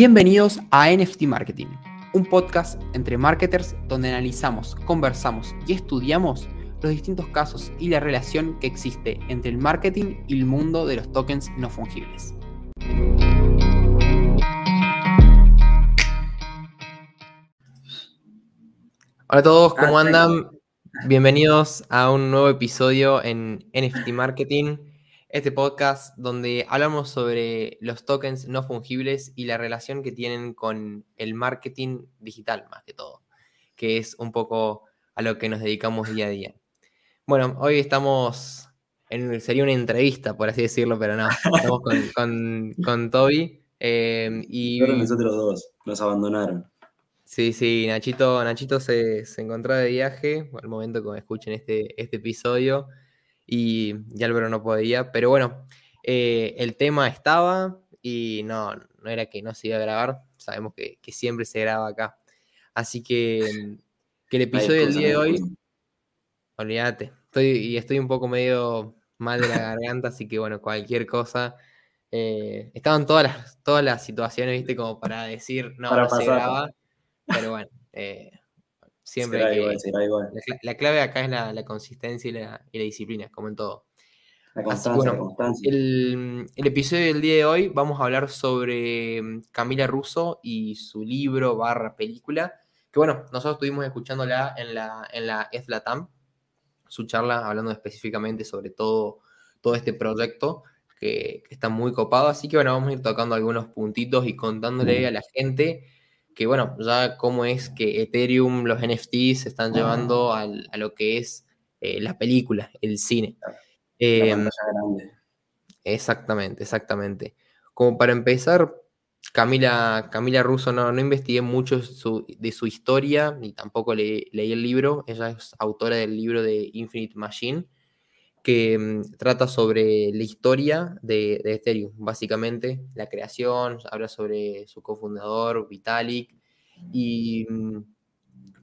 Bienvenidos a NFT Marketing, un podcast entre marketers donde analizamos, conversamos y estudiamos los distintos casos y la relación que existe entre el marketing y el mundo de los tokens no fungibles. Hola a todos, ¿cómo andan? Bienvenidos a un nuevo episodio en NFT Marketing este podcast donde hablamos sobre los tokens no fungibles y la relación que tienen con el marketing digital, más que todo, que es un poco a lo que nos dedicamos día a día. Bueno, hoy estamos en, sería una entrevista, por así decirlo, pero no, estamos con, Toby. Eh, y nosotros dos, nos abandonaron. Sí, sí, Nachito, Nachito se, se encontró de viaje, al momento que escuchen este, este episodio y, ya Álvaro no podía, pero bueno, eh, el tema estaba y no, no era que no se iba a grabar, sabemos que, siempre se graba acá. Así que, que el episodio del día de hoy, olvídate, estoy, y estoy un poco medio mal de la garganta, así que bueno, cualquier cosa. Eh, estaban todas las, todas las situaciones, viste, como para decir, no, no se graba, pero bueno, eh, Siempre La, clave acá es la, consistencia y la, disciplina, como en todo. La constancia, El, episodio del día de hoy vamos a hablar sobre mm, Camila Russo y su libro barra película. Que bueno, nosotros estuvimos escuchándola en la, en la ESLATAM, su charla hablando específicamente sobre todo, todo este proyecto que, que, está muy copado. Así que bueno, vamos a ir tocando algunos puntitos y contándole a la gente que bueno, ya cómo es que Ethereum, los NFTs se están llevando a lo que es eh, la película, el cine. Em, exactamente, exactamente. Como para empezar, Camila, Camila Russo no, no investigué mucho de su historia, ni tampoco leí el libro. Ella es autora del libro de Infinite Machine, que mm, trata sobre la historia de, Ethereum, básicamente la creación, habla sobre su cofundador, Vitalik, y, mm,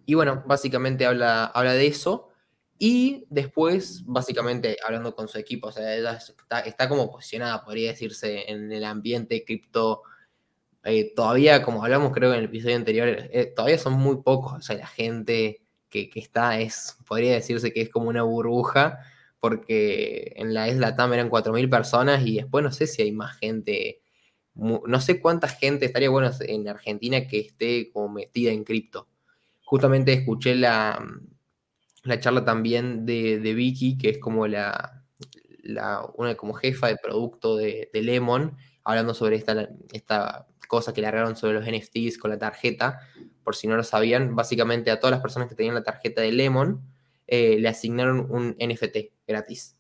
y bueno, básicamente habla, habla de eso. Y después, básicamente, hablando con su equipo, o sea, ella está, como posicionada, podría decirse, en el ambiente cripto. Eh, todavía, como hablamos creo en el episodio anterior, eh, todavía son muy pocos, o sea, la gente que, que, está es, podría decirse que es como una burbuja, porque en la isla TAM eran 4.000 personas y después no sé si hay más gente, no sé cuánta gente estaría bueno en Argentina que esté como metida en cripto. Justamente escuché la, la charla también de, Vicky, que es como la, la, una como jefa de producto de, Lemon, hablando sobre esta, esta cosa que largaron sobre los NFTs con la tarjeta, por si no lo sabían, básicamente a todas las personas que tenían la tarjeta de Lemon, eh, le asignaron un NFT gratis.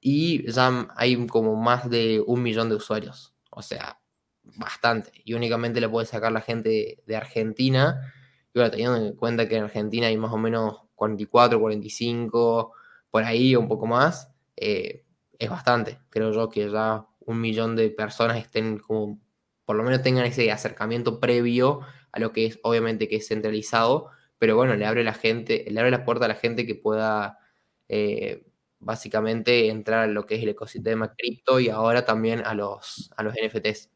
Y ya hay como más de un millón de usuarios. O sea, bastante. Y únicamente le puede sacar la gente de Argentina. Y bueno, teniendo en cuenta que en Argentina hay más o menos 44, 45, por ahí un poco más, eh, es bastante. Creo yo que ya un millón de personas estén como, por lo menos tengan ese acercamiento previo a lo que es, obviamente, que es centralizado pero bueno, le abre la gente, le abre la puerta a la gente que pueda eh, básicamente entrar a lo que es el ecosistema cripto y ahora también a los, a los NFTs.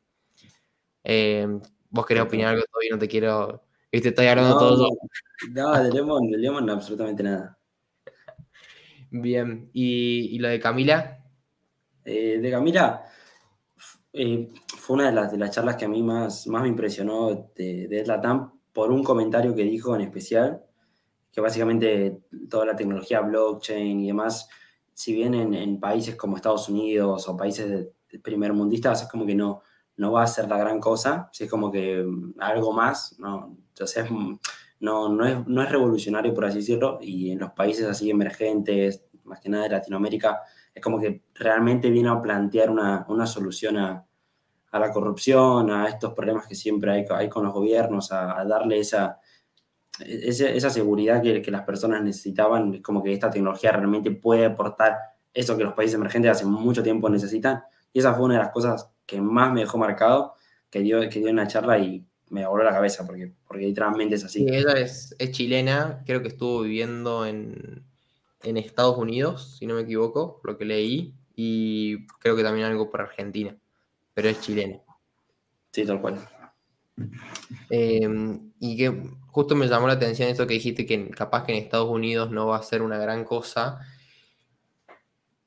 Eh, ¿Vos querés opinar algo todavía? No te quiero. Viste, estoy hablando no, todo. No, de Lemon, de Lemon absolutamente nada. Bien, ¿y, lo de Camila? Eh, de Camila, fue una de las, de las charlas que a mí más, más me impresionó de, de Latam por un comentario que dijo en especial, que básicamente toda la tecnología blockchain y demás, si bien en, países como Estados Unidos o países de, primer mundistas es como que no, no va a ser la gran cosa, si es como que mm, algo más, no, entonces mm, no, no, es, no es revolucionario por así decirlo, y en los países así emergentes, más que nada de Latinoamérica, es como que realmente viene a plantear una, una solución a, a la corrupción, a estos problemas que siempre hay, con los gobiernos, a, darle esa, esa, seguridad que, las personas necesitaban, es como que esta tecnología realmente puede aportar eso que los países emergentes hace mucho tiempo necesitan. Y esa fue una de las cosas que más me dejó marcado, que dio, que dio en la charla y me voló la cabeza, porque, porque literalmente es así. ella es, es, chilena, creo que estuvo viviendo en, en Estados Unidos, si no me equivoco, lo que leí, y creo que también algo por Argentina pero es chileno. Sí, tal cual. Em, y que justo me llamó la atención eso que dijiste, que capaz que en Estados Unidos no va a ser una gran cosa.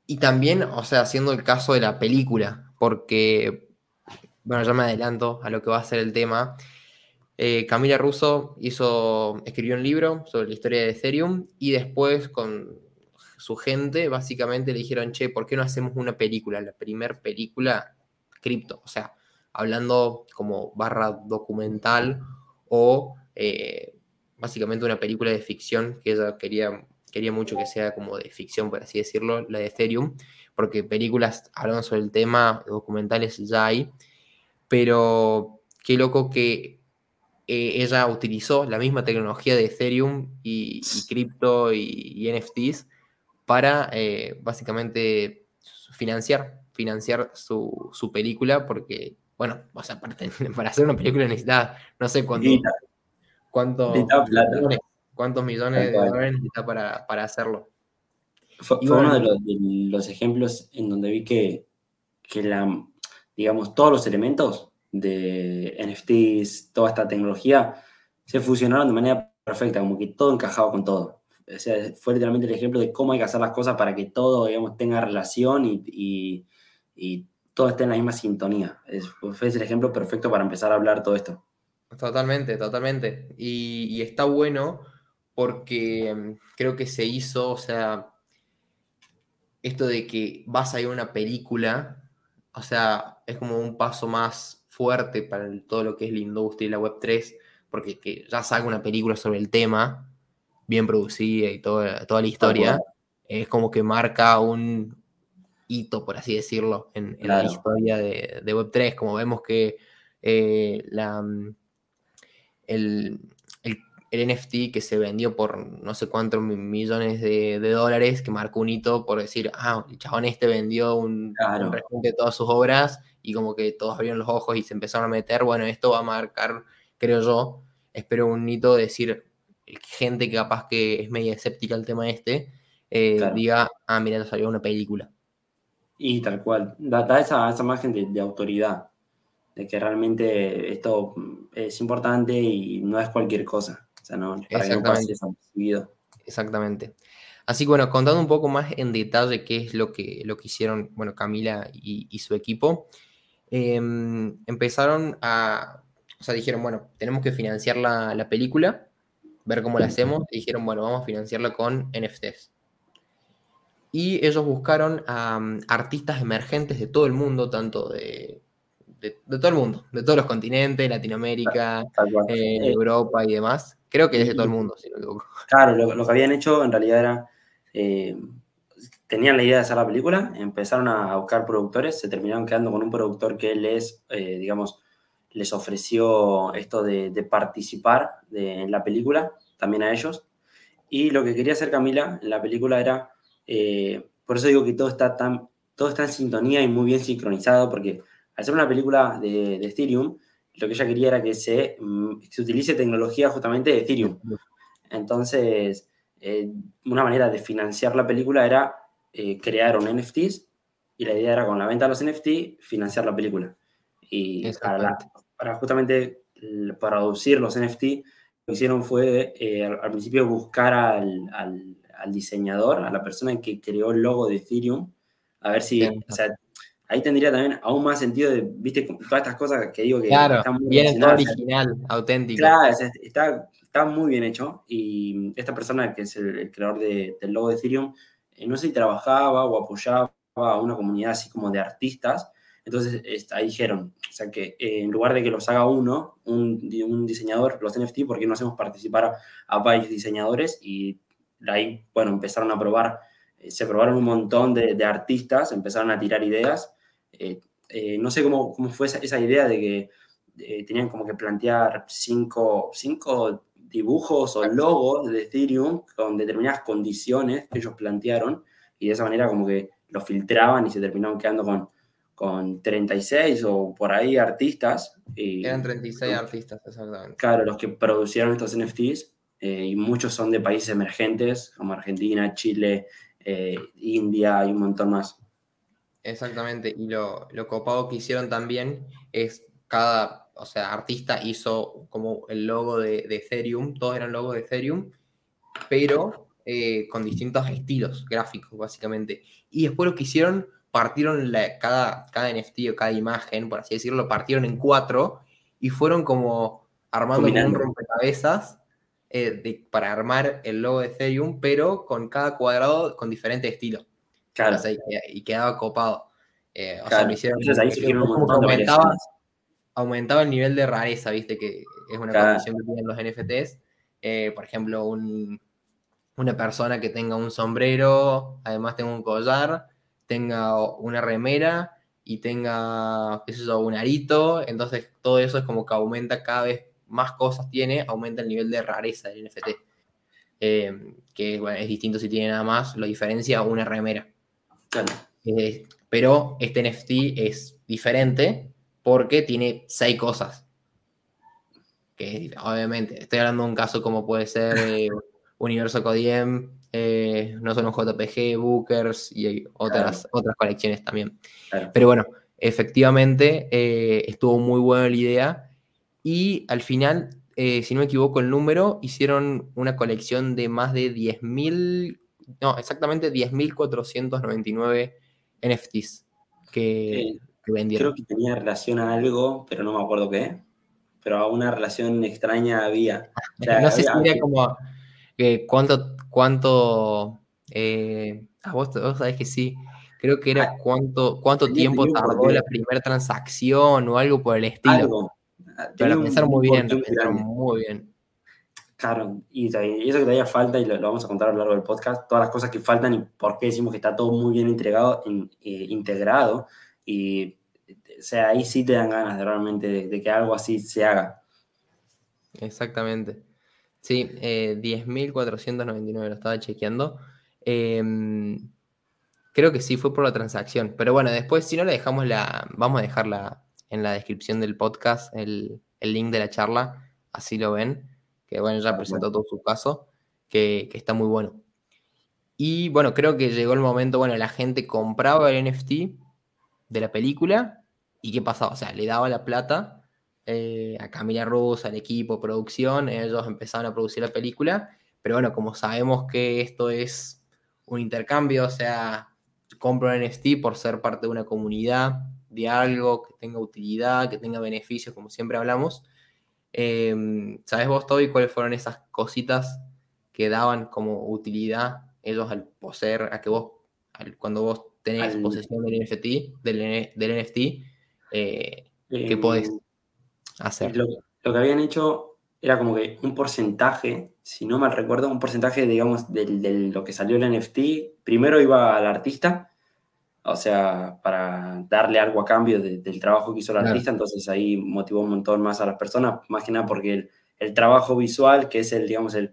Y también, o sea, haciendo el caso de la película, porque, bueno, ya me adelanto a lo que va a ser el tema. Eh, Camila Russo hizo, escribió un libro sobre la historia de Ethereum y después con su gente básicamente le dijeron, che, ¿por qué no hacemos una película? La primera película cripto, o sea, hablando como barra documental o eh, básicamente una película de ficción que ella quería, quería mucho que sea como de ficción, por así decirlo, la de Ethereum, porque películas hablando sobre el tema, documentales ya hay, pero qué loco que eh, ella utilizó la misma tecnología de Ethereum y, cripto y, NFTs para eh, básicamente financiar, financiar su, su película, porque bueno, o sea, para, hacer una película necesita, no sé cuánto, cuánto millones, cuántos millones de dólares necesita para, hacerlo. Fue, uno de los, ejemplos en donde vi que, la, digamos, todos los elementos de NFTs, toda esta tecnología, se fusionaron de manera perfecta, como que todo encajaba con todo. O sea, fue literalmente el ejemplo de cómo hay que hacer las cosas para que todo, digamos, tenga relación y, y todo esté en la misma sintonía. Es, es el ejemplo perfecto para empezar a hablar todo esto. Totalmente, totalmente. Y, está bueno porque mm, creo que se hizo, o sea, esto de que vas a ir a una película, o sea, es como un paso más fuerte para todo lo que es la industria y la Web3, porque que ya salga una película sobre el tema, bien producida y toda, toda la historia, es como que marca un, hito, por así decirlo, en, la historia de, Web3, como vemos que eh, la, mm, el, NFT que se vendió por no sé cuántos millones de, dólares, que marcó un hito por decir, ah, el chabón este vendió un, de todas sus obras y como que todos abrieron los ojos y se empezaron a meter, bueno, esto va a marcar, creo yo, espero un hito de decir, gente que capaz que es media escéptica al tema este, eh, diga, ah, mira, salió una película. Y tal cual, da, esa, esa imagen de, autoridad, de que realmente esto es importante y no es cualquier cosa. O sea, no, para que no pase Exactamente. Así que bueno, contando un poco más en detalle qué es lo que, lo que hicieron bueno, Camila y, su equipo, em, empezaron a, o sea, dijeron, bueno, tenemos que financiar la, la película, ver cómo la hacemos, y dijeron, bueno, vamos a financiarla con NFTs y ellos buscaron a artistas emergentes de todo el mundo, tanto de, de, todo el mundo, de todos los continentes, Latinoamérica, eh, eh, Europa y demás. Creo que es de todo el mundo, si no me equivoco. Claro, lo, que habían hecho en realidad era, eh, tenían la idea de hacer la película, empezaron a buscar productores, se terminaron quedando con un productor que les, digamos, les ofreció esto de, participar en la película, también a ellos. Y lo que quería hacer Camila en la película era eh, por eso digo que todo está, tan, todo está en sintonía y muy bien sincronizado, porque al ser una película de, de Ethereum, lo que ella quería era que se, mm, se utilice tecnología justamente de Ethereum. Entonces, eh, una manera de financiar la película era eh, crear un NFTs y la idea era con la venta de los NFT financiar la película. Y para, para, justamente para producir los NFT, lo que hicieron fue al, principio buscar al, al diseñador, a la persona que creó el logo de Ethereum, a ver si, o sea, ahí tendría también aún más sentido de, viste, todas estas cosas que digo que claro, están muy bien original, auténtico. Claro, está, está muy bien hecho y esta persona que es el, creador del logo de Ethereum, eh, no sé si trabajaba o apoyaba a una comunidad así como de artistas, entonces ahí dijeron, o sea que eh, en lugar de que los haga uno, un, un diseñador, los NFT, ¿por qué no hacemos participar a, a varios diseñadores y ahí, bueno, empezaron a probar, eh, se probaron un montón de, artistas, empezaron a tirar ideas. Eh, eh, no sé cómo, cómo fue esa, idea de que tenían como que plantear cinco, cinco dibujos o logos de Ethereum con determinadas condiciones que ellos plantearon y de esa manera como que lo filtraban y se terminaron quedando con, con 36 o por ahí artistas. Y, Eran 36 artistas, exactamente. Claro, los que producieron estos NFTs eh, y muchos son de países emergentes como Argentina, Chile, eh, India y un montón más. Exactamente, y lo, lo, copado que hicieron también es cada, o sea, artista hizo como el logo de, de Ethereum, todos eran logos de Ethereum, pero eh, con distintos estilos gráficos, básicamente. Y después lo que hicieron, partieron cada, cada NFT o cada imagen, por así decirlo, partieron en cuatro y fueron como armando un rompecabezas eh, para armar el logo de Ethereum, pero con cada cuadrado con diferente estilo. Claro. y, quedaba copado. Eh, o sea, lo hicieron. aumentaba, aumentaba el nivel de rareza, viste, que es una condición que tienen los NFTs. por ejemplo, un, una persona que tenga un sombrero, además tenga un collar, tenga una remera y tenga, qué sé yo, un arito, entonces todo eso es como que aumenta cada vez más cosas tiene, aumenta el nivel de rareza del NFT. Eh, que es distinto si tiene nada más, lo diferencia una remera. Eh, pero este NFT es diferente porque tiene seis cosas. Que obviamente, estoy hablando de un caso como puede ser eh, Universo Codiem, eh, no solo JPG, Bookers y otras, otras colecciones también. Pero bueno, efectivamente eh, estuvo muy buena la idea y al final, eh, si no me equivoco el número, hicieron una colección de más de 10.000, no, exactamente 10.499 NFTs que, vendieron. Creo que tenía relación a algo, pero no me acuerdo qué. Pero a una relación extraña había. no sé si era como cuánto, cuánto, eh, a vos, sabés que sí, creo que era ah, cuánto, cuánto tiempo tardó la primera transacción o algo por el estilo. Ah, Pero lo pensaron muy bien, lo pensaron muy bien. Claro, y, eso que todavía falta, y lo, vamos a contar a lo largo del podcast, todas las cosas que faltan y por qué decimos que está todo muy bien integrado, eh, integrado y o sea, ahí sí te dan ganas de realmente de que algo así se haga. Exactamente. Sí, eh, 10.499 lo estaba chequeando. Em, creo que sí fue por la transacción. Pero bueno, después, si no la dejamos la. Vamos a dejarla en la descripción del podcast, el, link de la charla. Así lo ven. Que bueno, ya presentó todo su caso. Que, que, está muy bueno. Y bueno, creo que llegó el momento. Bueno, la gente compraba el NFT de la película. ¿Y qué pasaba? O sea, le daba la plata eh, a Camila Rosa, al equipo, producción, ellos empezaron a producir la película, pero bueno, como sabemos que esto es un intercambio, o sea, compro un NFT por ser parte de una comunidad, de algo que tenga utilidad, que tenga beneficios, como siempre hablamos. Em, ¿Sabes vos, Toby, cuáles fueron esas cositas que daban como utilidad ellos al poseer, a que vos, cuando vos tenés posesión del NFT, del, del NFT, eh, que podés em, lo, que habían hecho era como que un porcentaje, si no mal recuerdo, un porcentaje, digamos, de, lo que salió el NFT, primero iba al artista, o sea, para darle algo a cambio del trabajo que hizo el artista, entonces ahí motivó un montón más a las personas, más que nada porque el, trabajo visual, que es el, digamos, el,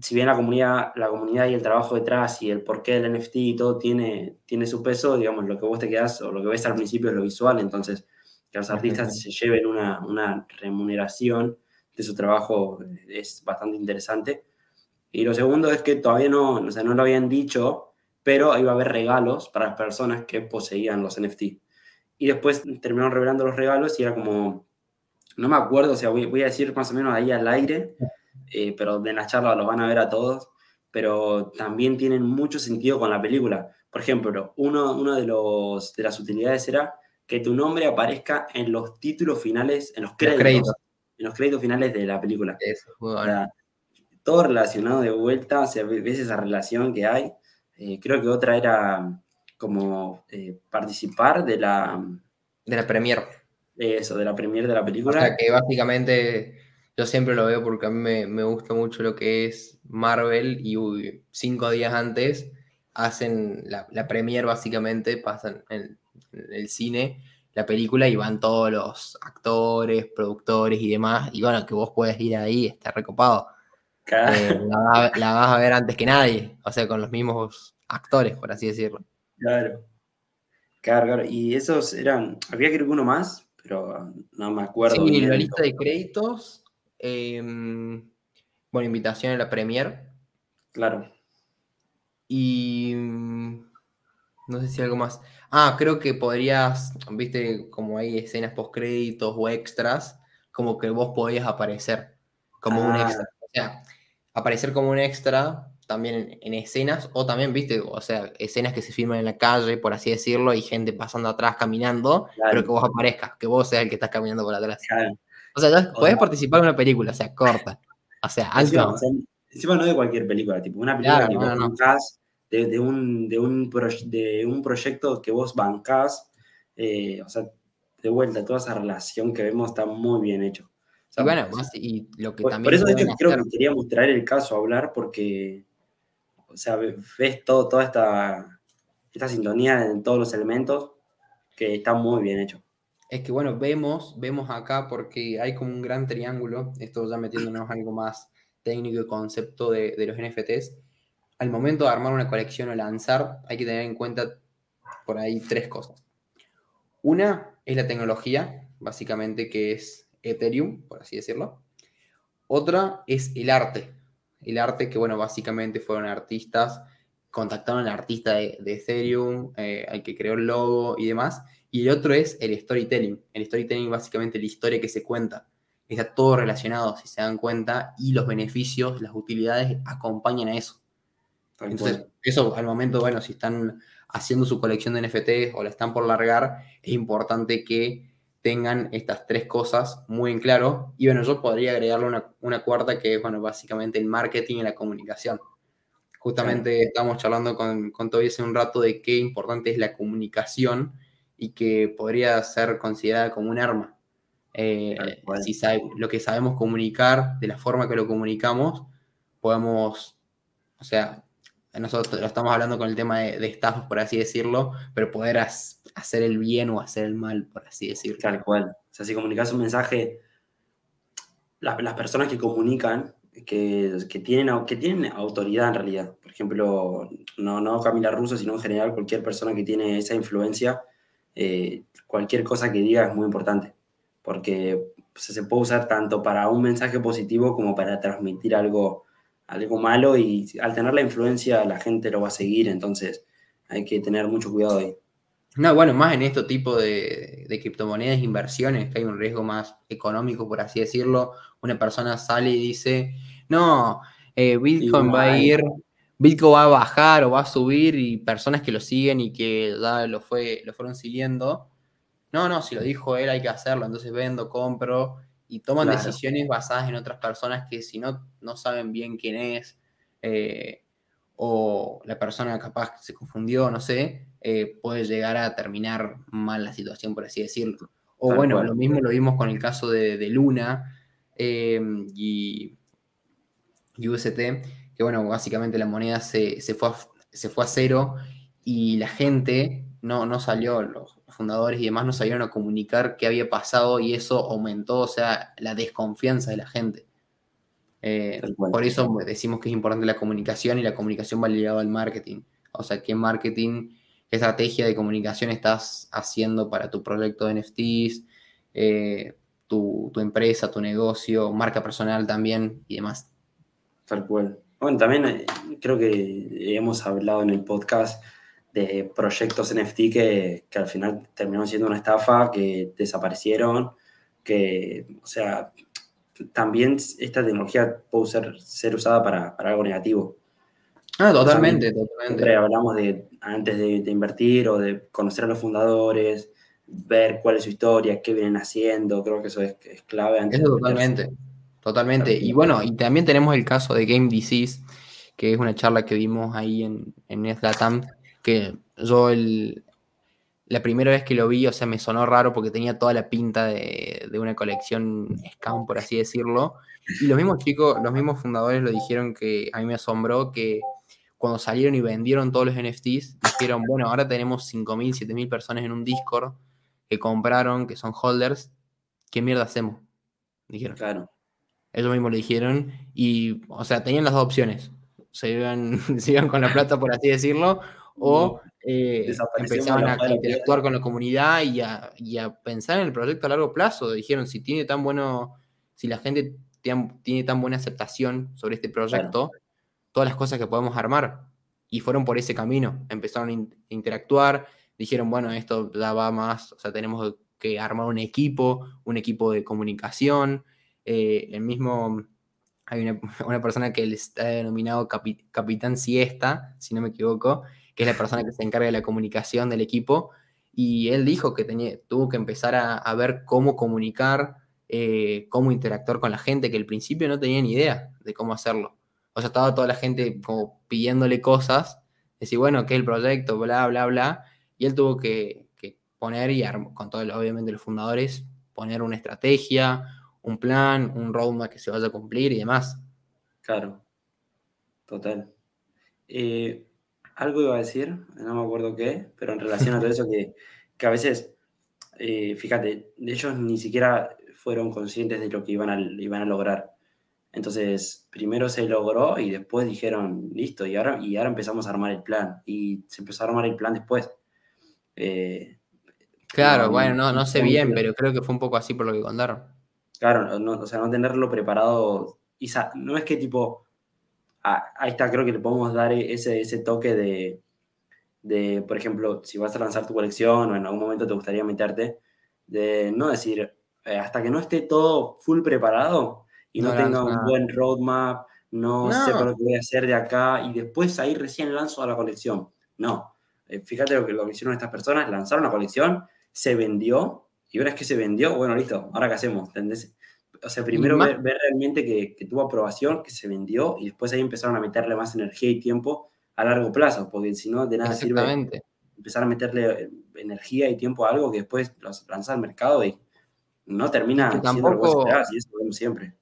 si bien la comunidad, la comunidad y el trabajo detrás y el porqué del NFT y todo tiene, tiene su peso, digamos, lo que vos te quedas o lo que ves al principio es lo visual, entonces que los artistas se lleven una, remuneración de su trabajo es bastante interesante. Y lo segundo es que todavía no, o sea, no lo habían dicho, pero iba a haber regalos para las personas que poseían los NFT. Y después terminaron revelando los regalos y era como, no me acuerdo, o sea, voy, a decir más o menos ahí al aire, eh, pero en la charla los van a ver a todos, pero también tienen mucho sentido con la película. Por ejemplo, uno, uno de, los, de las utilidades era que tu nombre aparezca en los títulos finales, en los créditos, en los créditos finales de la película. Eso, todo relacionado de vuelta, o sea, ves esa relación que hay. Eh, creo que otra era como eh, participar de la... De la premier. Eso, de la premier de la película. O sea, que básicamente yo siempre lo veo porque a mí me, gusta mucho lo que es Marvel y cinco días antes hacen la, la premier básicamente, pasan en el cine, la película, y van todos los actores, productores y demás, y bueno, que vos puedes ir ahí, está recopado. Eh, la, vas a ver antes que nadie, o sea, con los mismos actores, por así decirlo. Claro. Claro, claro. Y esos eran, había creo que uno más, pero no me acuerdo. Sí, la lista de créditos, em, bueno, invitación a la premier. Claro. Y No sé si algo más. Ah, creo que podrías, viste, como hay escenas post créditos o extras, como que vos podías aparecer como un Ah. extra. O sea, aparecer como un extra también en, en escenas, o también, viste, o sea, escenas que se filman en la calle, por así decirlo, y gente pasando atrás caminando, Claro. pero que vos aparezcas, que vos seas el que estás caminando por atrás. Claro. O sea, O podés sea- participar en una película, o sea, corta. O sea, Encima, alto. o sea, encima no de cualquier película, tipo una película Claro, que vos no, no. bancás, de, de un, de, un de un proyecto que vos bancás, eh, o sea, de vuelta, toda esa relación que vemos está muy bien hecho. O sea, Y bueno, más- y lo que por, también por eso pueden creo hacer- que queríamos traer el caso a hablar porque, o sea, ve- ves todo, toda esta, esta sintonía en todos los elementos que está muy bien hecho. Es que bueno, vemos, vemos acá porque hay como un gran triángulo, esto ya metiéndonos algo más técnico y concepto de, de los NFTs. Al momento de armar una colección o lanzar, hay que tener en cuenta por ahí tres cosas. Una es la tecnología, básicamente que es Ethereum, por así decirlo. Otra es el arte. El arte que, bueno, básicamente fueron artistas, contactaron al artista de, de Ethereum, eh, al que creó el logo y demás. Y el otro es el storytelling. El storytelling básicamente la historia que se cuenta. Está todo relacionado, si se dan cuenta, y los beneficios, las utilidades acompañan a eso. Entonces, eso al momento, bueno, si están haciendo su colección de NFTs o la están por largar, es importante que tengan estas tres cosas muy en claro. Y bueno, yo podría agregarle una, una cuarta que es, bueno, básicamente el marketing y la comunicación. Justamente estamos charlando con, con Toby hace un rato de qué importante es la comunicación y que podría ser considerada como un arma. Eh, si sabe- lo que sabemos comunicar, de la forma que lo comunicamos, podemos, o sea, nosotros lo estamos hablando con el tema de, de estafas, por así decirlo, pero poder as- hacer el bien o hacer el mal, por así decirlo. Tal cual. O sea, si comunicas un mensaje, las, las personas que comunican, que, que, tienen, que tienen autoridad en realidad, por ejemplo, no, no Camila Russo, sino en general cualquier persona que tiene esa influencia, eh, cualquier cosa que diga es muy importante, porque o sea, se puede usar tanto para un mensaje positivo como para transmitir algo, algo malo y al tener la influencia la gente lo va a seguir, entonces hay que tener mucho cuidado ahí. No, bueno, más en este tipo de, de criptomonedas, inversiones, que hay un riesgo más económico, por así decirlo. Una persona sale y dice, no, eh, Bitcoin va a ir, Bitcoin va a bajar o va a subir y personas que lo siguen y que ya lo, fue, lo fueron siguiendo. No, no, si lo dijo él hay que hacerlo, entonces vendo, compro y toman Claro. decisiones basadas en otras personas que si no, no saben bien quién es eh, o la persona capaz se confundió, no sé, eh, puede llegar a terminar mal la situación, por así decirlo. O Tal bueno, cual. lo mismo lo vimos con el caso de, de Luna eh, y, y UST, que bueno, básicamente la moneda se, se fue, a, se fue a cero y la gente no, no salió, los fundadores y demás no salieron a comunicar qué había pasado y eso aumentó, o sea, la desconfianza de la gente. Eh, por eso decimos que es importante la comunicación y la comunicación va ligada al marketing. O sea, qué marketing, qué estrategia de comunicación estás haciendo para tu proyecto de NFTs, eh, tu, tu empresa, tu negocio, marca personal también y demás. Tal cual. Bueno, también eh, creo que hemos hablado en el podcast de proyectos NFT que, que al final terminaron siendo una estafa, que desaparecieron, que, o sea, también esta tecnología puede ser, ser usada para, para algo negativo. Ah, totalmente. Siempre hablamos de antes de, de invertir o de conocer a los fundadores, ver cuál es su historia, qué vienen haciendo, creo que eso es, es clave antes Eso de totalmente, totalmente. Y bueno, y también tenemos el caso de Game Disease, que es una charla que vimos ahí en, en Netlatam, que yo el, la primera vez que lo vi, o sea, me sonó raro porque tenía toda la pinta de, de una colección scam, por así decirlo. Y los mismos chicos, los mismos fundadores lo dijeron que a mí me asombró que cuando salieron y vendieron todos los NFTs, dijeron, bueno, ahora tenemos 5.000, 7.000 personas en un Discord que compraron, que son holders, ¿qué mierda hacemos? Dijeron. Claro, Ellos mismos lo dijeron y, o sea, tenían las dos opciones. Se iban, se iban con la plata, por así decirlo, o eh, empezaban a interactuar con la comunidad y a, y a pensar en el proyecto a largo plazo. Dijeron, si tiene tan bueno, si la gente tiene, tan buena aceptación sobre este proyecto, todas las cosas que podemos armar. y fueron por ese camino, empezaron a interactuar, dijeron, bueno, esto ya va más, o sea, tenemos que armar un equipo, un equipo de comunicación, eh, el mismo, hay una, persona que está denominado Capitán Siesta, si no me equivoco, que es la persona que se encarga de la comunicación del equipo, y él dijo que tuvo que empezar a, ver cómo comunicar, eh, cómo interactuar con la gente, que al principio no tenía ni idea de cómo hacerlo. O sea, estaba toda la gente como pidiéndole cosas, decir, bueno, ¿qué es el proyecto? Bla, bla, bla. Y él tuvo que, poner, y con todo, obviamente, los fundadores, poner una estrategia, un plan, un roadmap que se vaya a cumplir y demás. Claro, total. Eh, algo iba a decir, no me acuerdo qué, pero en relación a todo eso que, a veces, eh, fíjate, ellos ni siquiera fueron conscientes de lo que iban a, iban a lograr. Entonces, primero se logró y después dijeron, listo, y ahora, y ahora empezamos a armar el plan. Y se empezó a armar el plan después. Eh, claro, bueno, no, no sé bien, pero creo que fue un poco así por lo que contaron. Claro, o sea, no tenerlo preparado. Y no es que tipo, ahí está, creo que le podemos dar ese, ese toque de, de, por ejemplo, si vas a lanzar tu colección o en algún momento te gustaría meterte, de no decir, eh, hasta que no esté todo full preparado y no, tenga un buen roadmap, no, sé sepa lo que voy a hacer de acá y después ahí recién lanzo a la colección. No, eh, fíjate lo que, lo que hicieron estas personas, lanzaron la colección, se vendió y una vez que se vendió, bueno, listo, ahora qué hacemos, ¿entendés? O sea, primero ver, realmente que, tuvo aprobación, que se vendió y después ahí empezaron a meterle más energía y tiempo a largo plazo, porque si no, de nada sirve empezar a meterle energía y tiempo a algo que después los lanza al mercado y no termina que tampoco, y eso lo vemos siempre.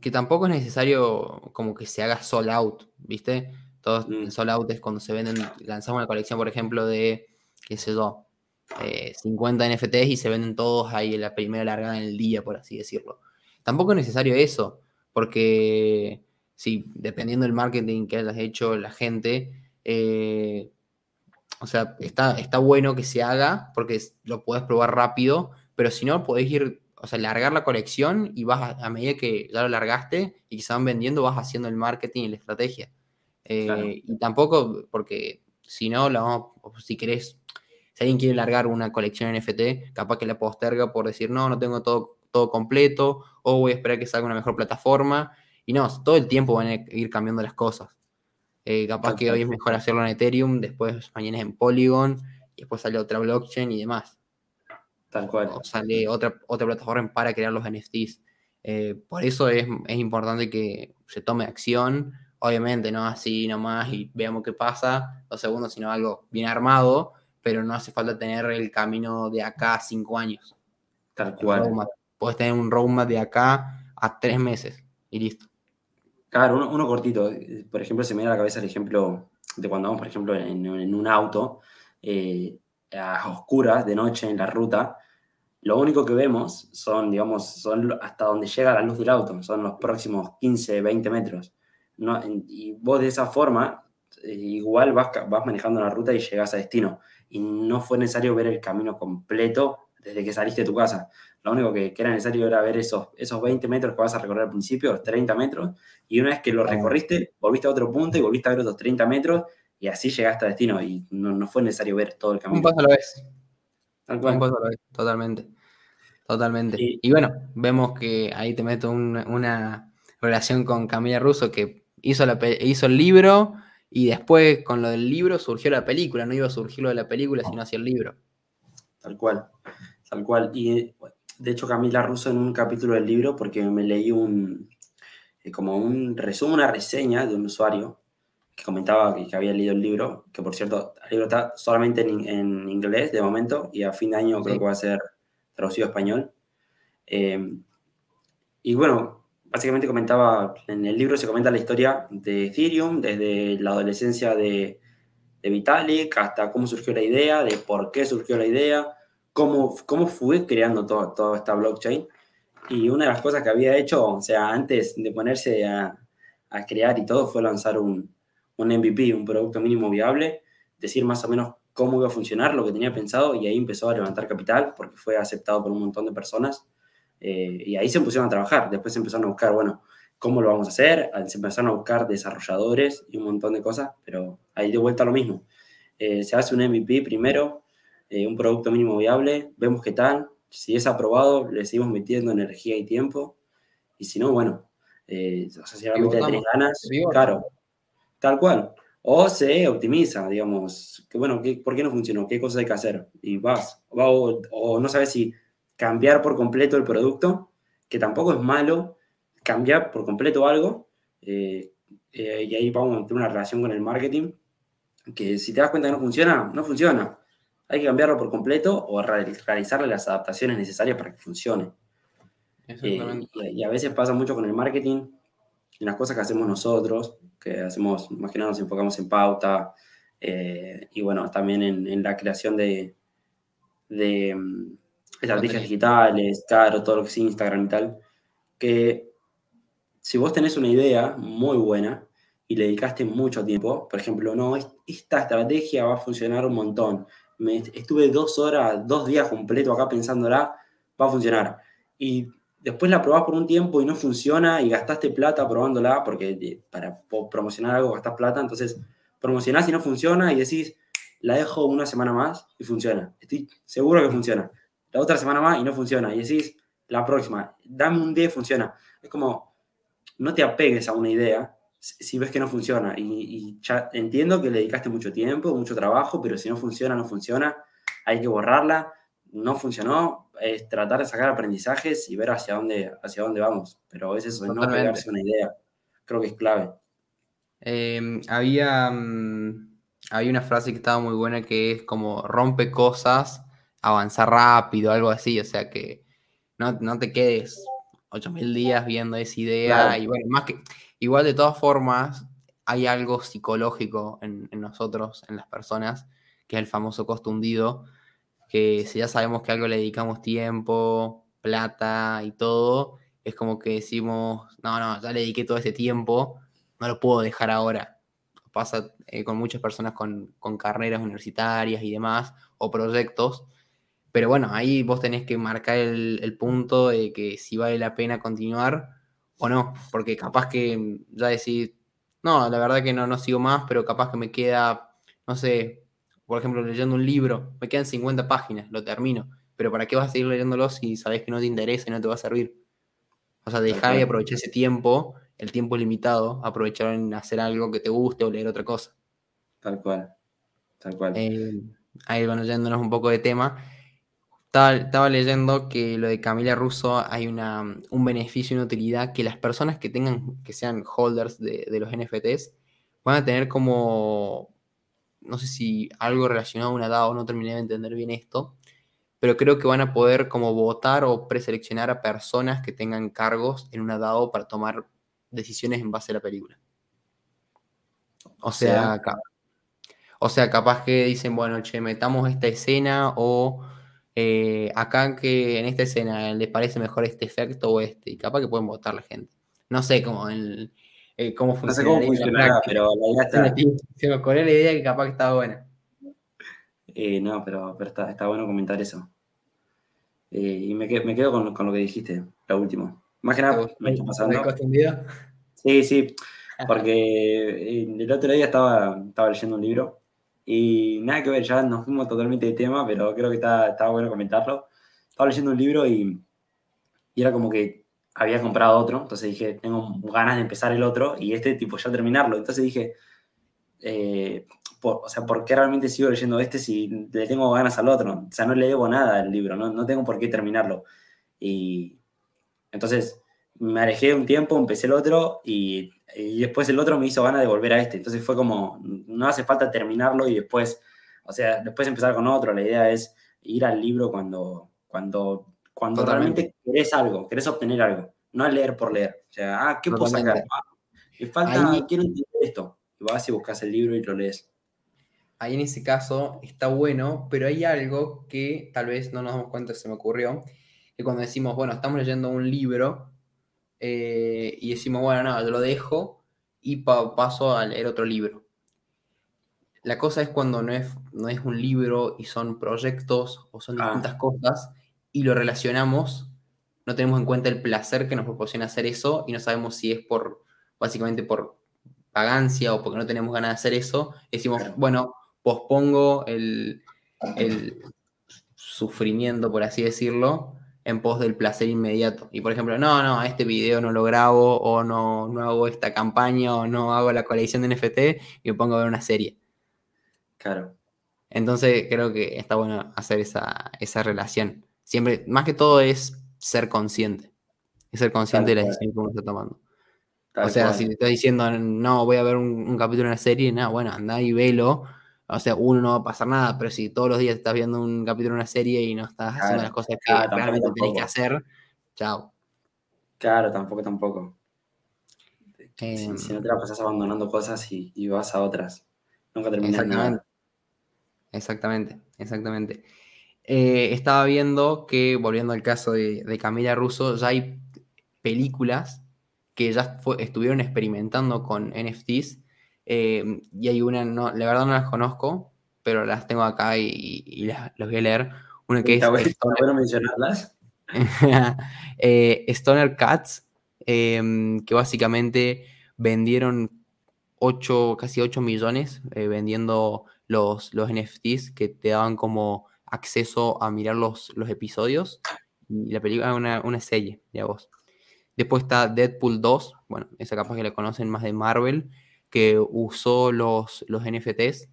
Que tampoco es necesario como que se haga sold out, ¿viste? Todos mm. sold out es cuando se venden, lanzamos una colección, por ejemplo, de, qué sé yo, 50 eh, NFTs y se venden todos ahí en la primera largada en el día, por así decirlo. Tampoco es necesario eso, porque si dependiendo del marketing que hayas hecho la gente, eh, o sea, está, está bueno que se haga porque lo puedes probar rápido, pero si no, podés ir, o sea, largar la colección y vas a, medida que ya lo largaste y que se van vendiendo, vas haciendo el marketing y la estrategia. Eh, y tampoco, porque si no, si querés si alguien quiere largar una colección NFT, capaz que la posterga por decir, no, no tengo todo, todo completo, o voy a esperar que salga una mejor plataforma. Y no, todo el tiempo van a ir cambiando las cosas. Eh, capaz que hoy es mejor hacerlo en Ethereum, después mañana es en Polygon, y después sale otra blockchain y demás. Tal cual. O sale otra, otra plataforma para crear los NFTs. Eh, por eso es, es, importante que se tome acción. Obviamente, no así nomás y veamos qué pasa dos segundos, sino algo bien armado pero no hace falta tener el camino de acá a cinco años. Tal cual. Puedes tener un roadmap de acá a tres meses y listo. Claro, uno, cortito. Por ejemplo, se me da a la cabeza el ejemplo de cuando vamos, por ejemplo, en, un auto eh, a oscuras, de noche, en la ruta. Lo único que vemos son, digamos, son hasta donde llega la luz del auto, son los próximos 15, 20 metros. y vos de esa forma, eh, igual vas, vas manejando la ruta y llegas a destino y no fue necesario ver el camino completo desde que saliste de tu casa. Lo único que, era necesario era ver esos, esos 20 metros que vas a recorrer al principio, los 30 metros, y una vez que lo recorriste, volviste a otro punto y volviste a ver otros 30 metros, y así llegaste a destino, y no, fue necesario ver todo el camino. Un paso a la vez. Un paso a la vez, totalmente. Totalmente. Y, bueno, vemos que ahí te meto una relación con Camila Russo que hizo, la, hizo el libro, y después, con lo del libro, surgió la película. No iba a surgir lo de la película, sino hacia el libro. Tal cual, tal cual. Y de hecho, Camila Russo en un capítulo del libro, porque me leí un, eh, como un resumen, una reseña de un usuario que comentaba que, había leído el libro, que por cierto, el libro está solamente en, inglés de momento y a fin de año creo que va a ser traducido a español. Eh, y bueno, básicamente comentaba, en el libro se comenta la historia de Ethereum, desde la adolescencia de, Vitalik hasta cómo surgió la idea, de por qué surgió la idea, cómo, cómo fue creando toda esta blockchain. Y una de las cosas que había hecho, o sea, antes de ponerse a, a crear y todo, fue lanzar un, un MVP, un producto mínimo viable, decir más o menos cómo iba a funcionar, lo que tenía pensado, y ahí empezó a levantar capital, porque fue aceptado por un montón de personas. Eh, y ahí se pusieron a trabajar. Después empezaron a buscar, bueno, cómo lo vamos a hacer, se empezaron a buscar desarrolladores y un montón de cosas, pero ahí de vuelta lo mismo. Eh, se hace un MVP primero, eh, un producto mínimo viable, vemos qué tal, si es aprobado, le seguimos metiendo energía y tiempo, y si no, bueno, eh, o sea, si realmente tenés ganas, claro, tal cual. O se optimiza, digamos, que bueno, ¿por qué no funcionó? ¿Qué cosas hay que hacer? Y vas, o, o no sabes si cambiar por completo el producto, que tampoco es malo, cambiar por completo algo, eh, eh, y ahí vamos a tener una relación con el marketing, que si te das cuenta que no funciona, no funciona. Hay que cambiarlo por completo o realizarle las adaptaciones necesarias para que funcione. Eh, y, a veces pasa mucho con el marketing, en las cosas que hacemos nosotros, que hacemos, más que nada nos enfocamos en pauta, y bueno, también en, la creación de, de estrategias digitales, claro, todo lo que es Instagram y tal, que si vos tenés una idea muy buena y le dedicaste mucho tiempo, por ejemplo, no, esta estrategia va a funcionar un montón. Me, estuve dos horas, dos días completos acá pensándola, va a funcionar. Y después la probás por un tiempo y no funciona y gastaste plata probándola, porque para promocionar algo gastas plata, entonces promocionás y no funciona y decís, la dejo una semana más y funciona. Estoy seguro que funciona. La otra semana más y no funciona. Y decís, la próxima, dame un día y funciona. Es como, no te apegues a una idea si ves que no funciona. Y, ya entiendo que le dedicaste mucho tiempo, mucho trabajo, pero si no funciona, no funciona. Hay que borrarla. No funcionó. Es tratar de sacar aprendizajes y ver hacia dónde, hacia dónde vamos. Pero es eso, no pegarse una idea. Creo que es clave. Em, había, mm, había una frase que estaba muy buena que es como rompe cosas, avanzar rápido, algo así. O sea que no, no te quedes 8000 días viendo esa idea. Y bueno, más que. Igual de todas formas, hay algo psicológico en, nosotros, en las personas, que es el famoso costo hundido. Que si ya sabemos que algo le dedicamos tiempo, plata y todo, es como que decimos, no, no, ya le dediqué todo ese tiempo, no lo puedo dejar ahora. Pasa eh, con muchas personas con, con carreras universitarias y demás, o proyectos, pero bueno, ahí vos tenés que marcar el, punto de que si vale la pena continuar o no, porque capaz que ya decís, no, la verdad que no, no sigo más, pero capaz que me queda, no sé, por ejemplo, leyendo un libro, me quedan 50 páginas, lo termino, pero ¿para qué vas a seguir leyéndolo si sabes que no te interesa y no te va a servir? O sea, dejar y aprovechar ese tiempo, el tiempo limitado, aprovechar en hacer algo que te guste o leer otra cosa. Tal cual, tal cual. Eh, ahí bueno, yéndonos un poco de tema, estaba, leyendo que lo de Camila Russo hay una, un beneficio y una utilidad que las personas que tengan, que sean holders de, los NFTs, van a tener como, no sé si algo relacionado a una DAO, no terminé de entender bien esto, pero creo que van a poder como votar o preseleccionar a personas que tengan cargos en una DAO para tomar decisiones en base a la película. O sea, o sea, capaz que dicen, bueno, che, metamos esta escena o eh, acá que en esta escena les parece mejor este efecto o este, y capaz que pueden votar la gente. No sé cómo, el, eh, cómo funciona. No sé cómo funcionará, pero la idea está. Se me ocurrió la idea que capaz que estaba buena. Eh, no, pero, está, está, bueno comentar eso. y me quedo, me quedo con, con, lo que dijiste, lo último. Más que nada, me está pasando. Sí, sí, porque el otro día estaba, estaba leyendo un libro y nada que ver, ya nos fuimos totalmente de tema, pero creo que está, bueno comentarlo. Estaba leyendo un libro y, y, era como que había comprado otro, entonces dije, tengo ganas de empezar el otro y este tipo ya terminarlo. Entonces dije, eh, o sea, ¿por qué realmente sigo leyendo este si le tengo ganas al otro? O sea, no le debo nada al libro, no, no tengo por qué terminarlo. Y entonces me alejé un tiempo, empecé el otro y y después el otro me hizo ganas de volver a este. Entonces fue como, no hace falta terminarlo y después, o sea, después empezar con otro. La idea es ir al libro cuando, cuando, cuando realmente querés algo, querés obtener algo, no leer por leer. O sea, ah, ¿qué puedo sacar? Ah, me falta, quiero entender esto. Y vas y buscas el libro y lo lees. Ahí en ese caso está bueno, pero hay algo que tal vez no nos damos cuenta, se me ocurrió, que cuando decimos, bueno, estamos leyendo un libro, eh, y decimos, bueno, no, yo lo dejo y paso a leer otro libro. La cosa es cuando no es, no es un libro y son proyectos o son ah. distintas cosas y lo relacionamos no tenemos en cuenta el placer que nos proporciona hacer eso y no sabemos si es por, básicamente por vagancia o porque no tenemos ganas de hacer eso, decimos, bueno, pospongo el, el sufrimiento, por así decirlo, en pos del placer inmediato. Y por ejemplo, no, no, este video no lo grabo, o no, no hago esta campaña, o no hago la colección de NFT y me pongo a ver una serie. Claro. Entonces creo que está bueno hacer esa, esa relación. Siempre, más que todo es ser consciente. Es ser consciente de la decisión que uno está tomando. o sea, si te estás diciendo, no, voy a ver un, capítulo de una serie, nada, bueno, anda y velo. O sea, uno no va a pasar nada, pero si todos los días estás viendo un capítulo de una serie y no estás haciendo las cosas que realmente tenés que hacer, chao. Claro, tampoco, tampoco. si, no te la pasas abandonando cosas y, vas a otras, nunca terminas nada. Exactamente, exactamente. Eh, estaba viendo que, volviendo al caso de, Camila Russo, ya hay películas que ya estuvieron experimentando con NFTs. Eh, y hay una, no, la verdad no las conozco, pero las tengo acá y, las, voy a leer. Una que es. Stoner, mencionarlas. Eh, Stoner Cats, em, que básicamente vendieron 8, casi 8 millones vendiendo los, los NFTs que te daban como acceso a mirar los, los episodios. Y la película una, una serie, ya vos. Después está Deadpool 2, bueno, esa capaz que la conocen más de Marvel, que usó los, los NFTs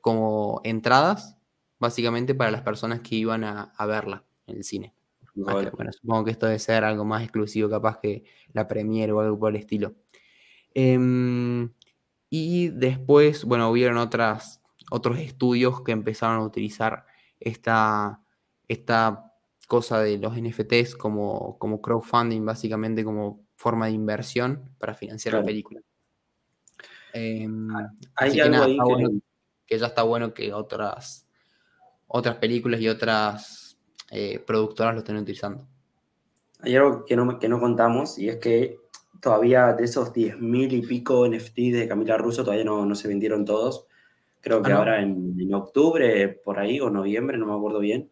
como entradas, básicamente para las personas que iban a, verla en el cine. bueno, supongo que esto debe ser algo más exclusivo, capaz que la Premiere o algo por el estilo. Em, y después, bueno, hubieron otras, otros estudios que empezaron a utilizar esta, esta cosa de los NFTs como, como crowdfunding, básicamente como forma de inversión para financiar la película. Em, Hay algo que, ya está bueno que otras, otras películas y otras eh, productoras lo estén utilizando. Hay algo que no, que no contamos y es que todavía de esos 10.000 y pico NFTs de Camila Russo todavía no, no se vendieron todos. Creo que ah, ahora en, octubre, por ahí, o noviembre, no me acuerdo bien,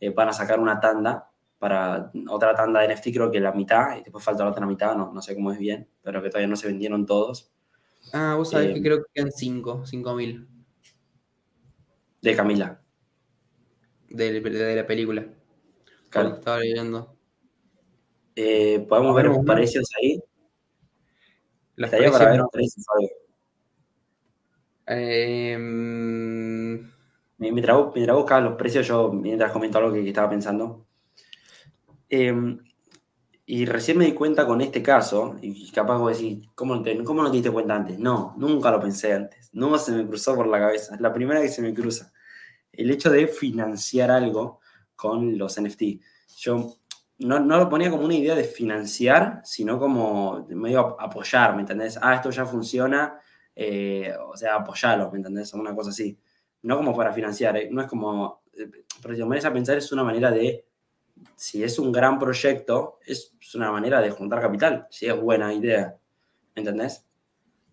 eh, van a sacar una tanda para otra tanda de NFT, creo que la mitad, y después falta la otra mitad, no, no sé cómo es bien, pero que todavía no se vendieron todos. Ah, vos sabés que eh, creo que quedan 5, 5 mil. De Camila. De, de, la película. Claro. Estaba leyendo. Eh, Podemos ver los precios ahí. Las Estaría para ver los precios. Eh, mientras, mientras buscaba los precios, yo mientras comentaba algo que, estaba pensando. Em, y recién me di cuenta con este caso, y capaz vos decís, ¿cómo, te, ¿cómo no te diste cuenta antes? No, nunca lo pensé antes. No se me cruzó por la cabeza. Es la primera que se me cruza. El hecho de financiar algo con los NFT. Yo no, no, lo ponía como una idea de financiar, sino como medio apoyar, ¿me entendés? Ah, esto ya funciona, eh, o sea, apoyarlo, ¿me entendés? Una cosa así. No como para financiar, eh, no es como, eh, pero si te a pensar, es una manera de, si es un gran proyecto, es, una manera de juntar capital, si es buena idea, ¿me entendés?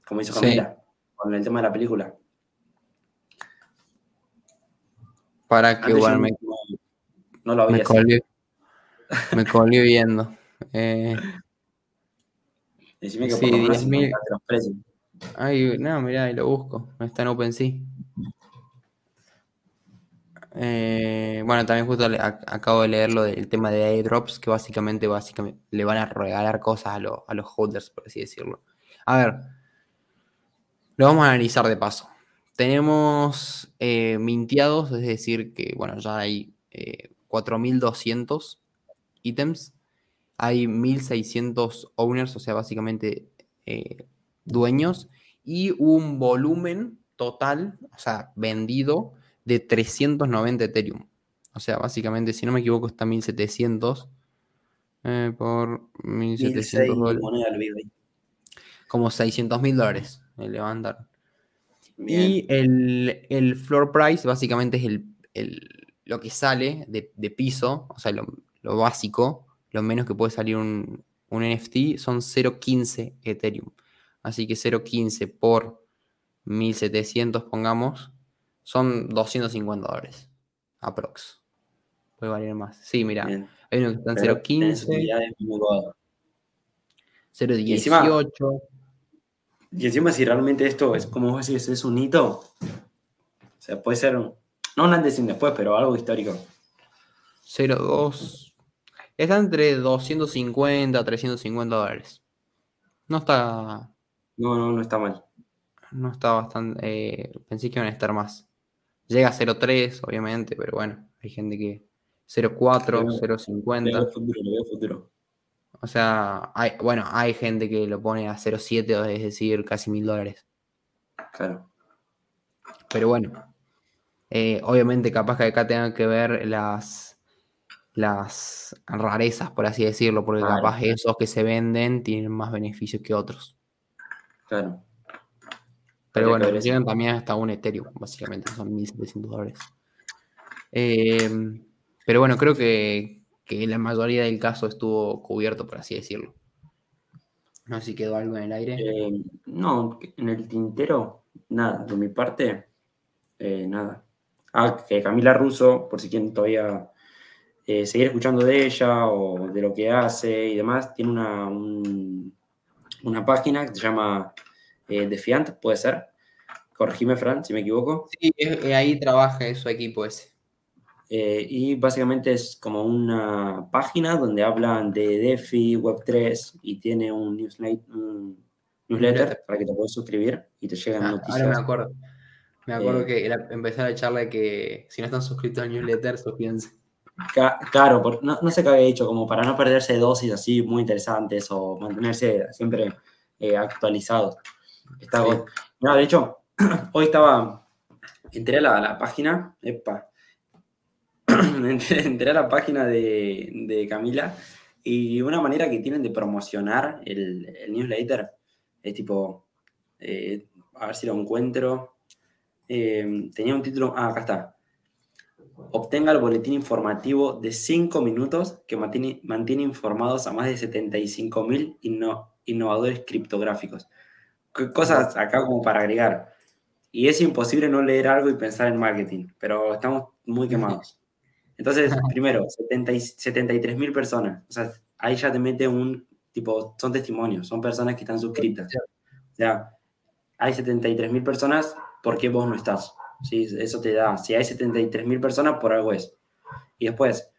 Como hizo Camila, con el tema de la película. Para que igual me, no, lo había me me colió viendo. Decime que por lo menos los precios. Ay, no, mirá, ahí lo busco. Está en OpenSea. Eh, bueno, también justo acabo de leer lo del tema de airdrops, que básicamente, básicamente le van a regalar cosas a, los holders, por así decirlo. A ver, lo vamos a analizar de paso. Tenemos eh, mintiados, es decir, que bueno, ya hay 4.200 eh, ítems, hay 1.600 owners, o sea, básicamente dueños y un volumen total, o sea, vendido de 390 Ethereum. O sea, básicamente, si no me equivoco, está 1700 eh, por 1700 dólares. Como 600 mil dólares le levantaron. Y el, floor price básicamente es el, lo que sale de, piso, o sea, lo, básico, lo menos que puede salir un, un NFT son 0.15 Ethereum. Así que 0.15 por 1700, pongamos, son 250 dólares. Aprox. puede variar más. Sí, mira, hay uno que está en Pero tenés 0.15, utilidades muy copadas. 0.18. Y encima si realmente esto es, como vos decís, es un hito, o sea, puede ser, un- no un antes y un después, pero algo histórico. 0.2. Está entre 250 a 350 dólares. No está. No, no, no está mal. No está bastante. eh, pensé que iban a estar más. Llega a 0.3, obviamente, pero bueno, hay gente que. 0.4, Le veo- Le 0.50. veo futuro, le veo futuro. O sea, hay, bueno, hay gente que lo pone a 0.7, es decir, casi mil dólares. Claro. Pero bueno, eh, obviamente capaz que acá tengan que ver las, las rarezas, por así decirlo, porque capaz esos que se venden tienen más beneficios que otros. Claro. Pero bueno, eso. llegan también hasta un Ethereum, básicamente, son 1.700 dólares. Eh, pero bueno, creo que, que la mayoría del caso estuvo cubierto, por así decirlo. No sé si quedó algo en el aire. Eh, no, en el tintero, nada, de mi parte, eh, nada. Ah, que Camila Russo, por si quieren todavía seguir escuchando de ella o de lo que hace y demás, tiene una, un- una página que se llama eh, Defiant, puede ser. Corregime, Fran, si me equivoco. Sí, eh, ahí trabaja su equipo ese. Eh, y básicamente es como una página donde hablan de DeFi, Web3 y tiene un newsletter, un newsletter para que te puedas suscribir y te llegan Ah, noticias. ahora me acuerdo. Me acuerdo Eh, que era empezar la charla de que si no están suscritos al newsletter, suscríbanse. Ca- Claro, por- no, no sé qué había dicho, como para no perderse dosis así muy interesantes o mantenerse siempre eh, actualizados. Está Sí. No, de hecho, hoy estaba, entré a la, la página, epa, entré, entré a la página de, de Camila y una manera que tienen de promocionar el, el newsletter es tipo, eh, a ver si lo encuentro, Eh, tenía un título, ah, acá está. Obtenga el boletín informativo de 5 minutos que mantiene, mantiene informados a más de 75.000 inno- innovadores criptográficos. Cosas acá como para agregar. Y es imposible no leer algo y pensar en marketing, pero estamos muy quemados. Entonces, primero, 73.000 personas. O sea, ahí ya te mete un tipo, son testimonios, son personas que están suscritas. O sea, hay 73.000 personas, ¿por qué vos no estás? ¿Sí? Eso te da, si hay 73.000 personas, por algo es. Y después,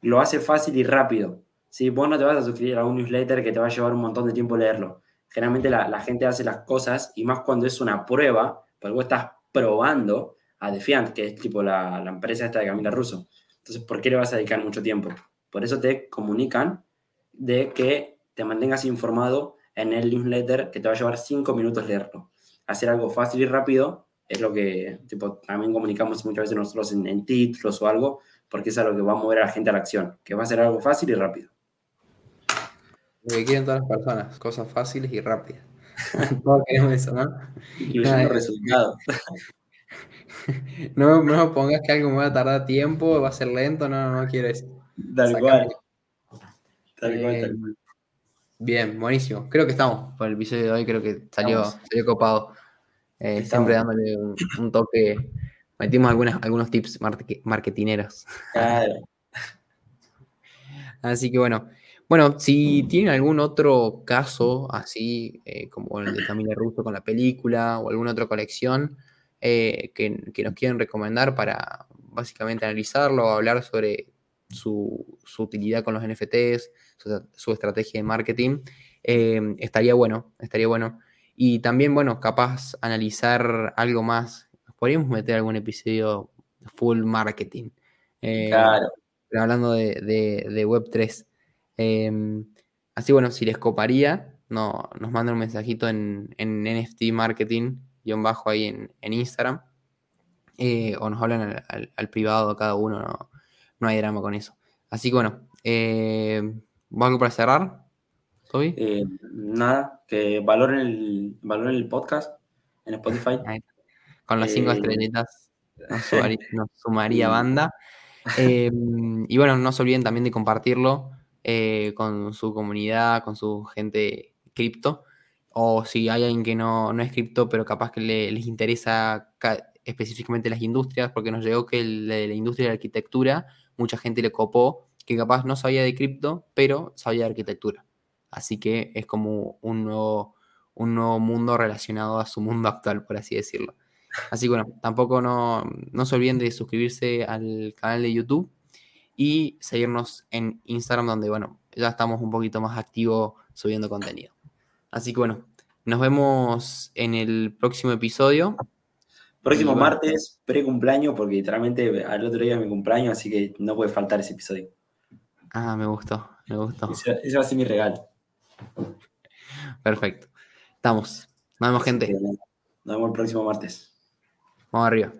lo hace fácil y rápido. ¿sí? Vos no te vas a suscribir a un newsletter que te va a llevar un montón de tiempo leerlo. Generalmente la, la gente hace las cosas, y más cuando es una prueba, porque vos estás probando a Defiant, que es tipo la, la empresa esta de Camila Russo. Entonces, ¿por qué le vas a dedicar mucho tiempo? Por eso te comunican de que te mantengas informado en el newsletter que te va a llevar 5 minutos leerlo. Hacer algo fácil y rápido es lo que tipo, también comunicamos muchas veces nosotros en, en títulos o algo, porque es algo que va a mover a la gente a la acción, que va a ser algo fácil y rápido. Lo que quieren todas las personas, cosas fáciles y rápidas. Todos queremos eso, ¿no? Incluyendo resultados. No, no me pongas que algo me va a tardar tiempo, va a ser lento, no, no quiero eso. Tal cual. Tal cual, Eh, tal cual. Bien, buenísimo. Creo que estamos por el episodio de hoy, creo que salió, salió copado. Eh, siempre dándole un, un toque. Metimos algunas, algunos tips marketineros. Claro. Así que bueno. Bueno, si tienen algún otro caso así, eh, como el de Camila Russo con la película o alguna otra colección eh, que, que nos quieren recomendar para básicamente analizarlo o hablar sobre su, su utilidad con los NFTs, su, su estrategia de marketing, eh, estaría bueno, estaría bueno. Y también, bueno, capaz analizar algo más. Podríamos meter algún episodio full marketing. eh, Claro. pero hablando de, de- de Web3. Eh, así bueno, si les coparía, no, nos mandan un mensajito en, en NFT Marketing, guion bajo ahí en, en Instagram, eh, o nos hablan al, al- al privado a cada uno, no, no hay drama con eso. Así que bueno, eh, ¿vos algo para cerrar? ¿Toby? Eh, nada, que valoren el, valoren el podcast en Spotify. Con las cinco Eh, estrellitas nos, sumaría- nos sumaría y- banda. Eh, y bueno, no se olviden también de compartirlo eh, con su comunidad, con su gente cripto. O si hay alguien que no, no es cripto, pero capaz que le- les interesa ca- específicamente las industrias, porque nos llegó que la industria de la arquitectura mucha gente le copó que capaz no sabía de cripto, pero sabía de arquitectura. Así que es como un nuevo, un nuevo mundo relacionado a su mundo actual, por así decirlo. Así que bueno, tampoco no, no se olviden de suscribirse al canal de YouTube y seguirnos en Instagram, donde bueno, ya estamos un poquito más activos subiendo contenido. Así que bueno, nos vemos en el próximo episodio. Próximo martes, pre-cumpleaños, porque literalmente al otro día es mi cumpleaños, así que no puede faltar ese episodio. Ah, me gustó, me gustó. Ese, va a ser mi regalo. Perfecto. Estamos. Nos vemos, gente. Nos vemos el próximo martes. Vamos arriba.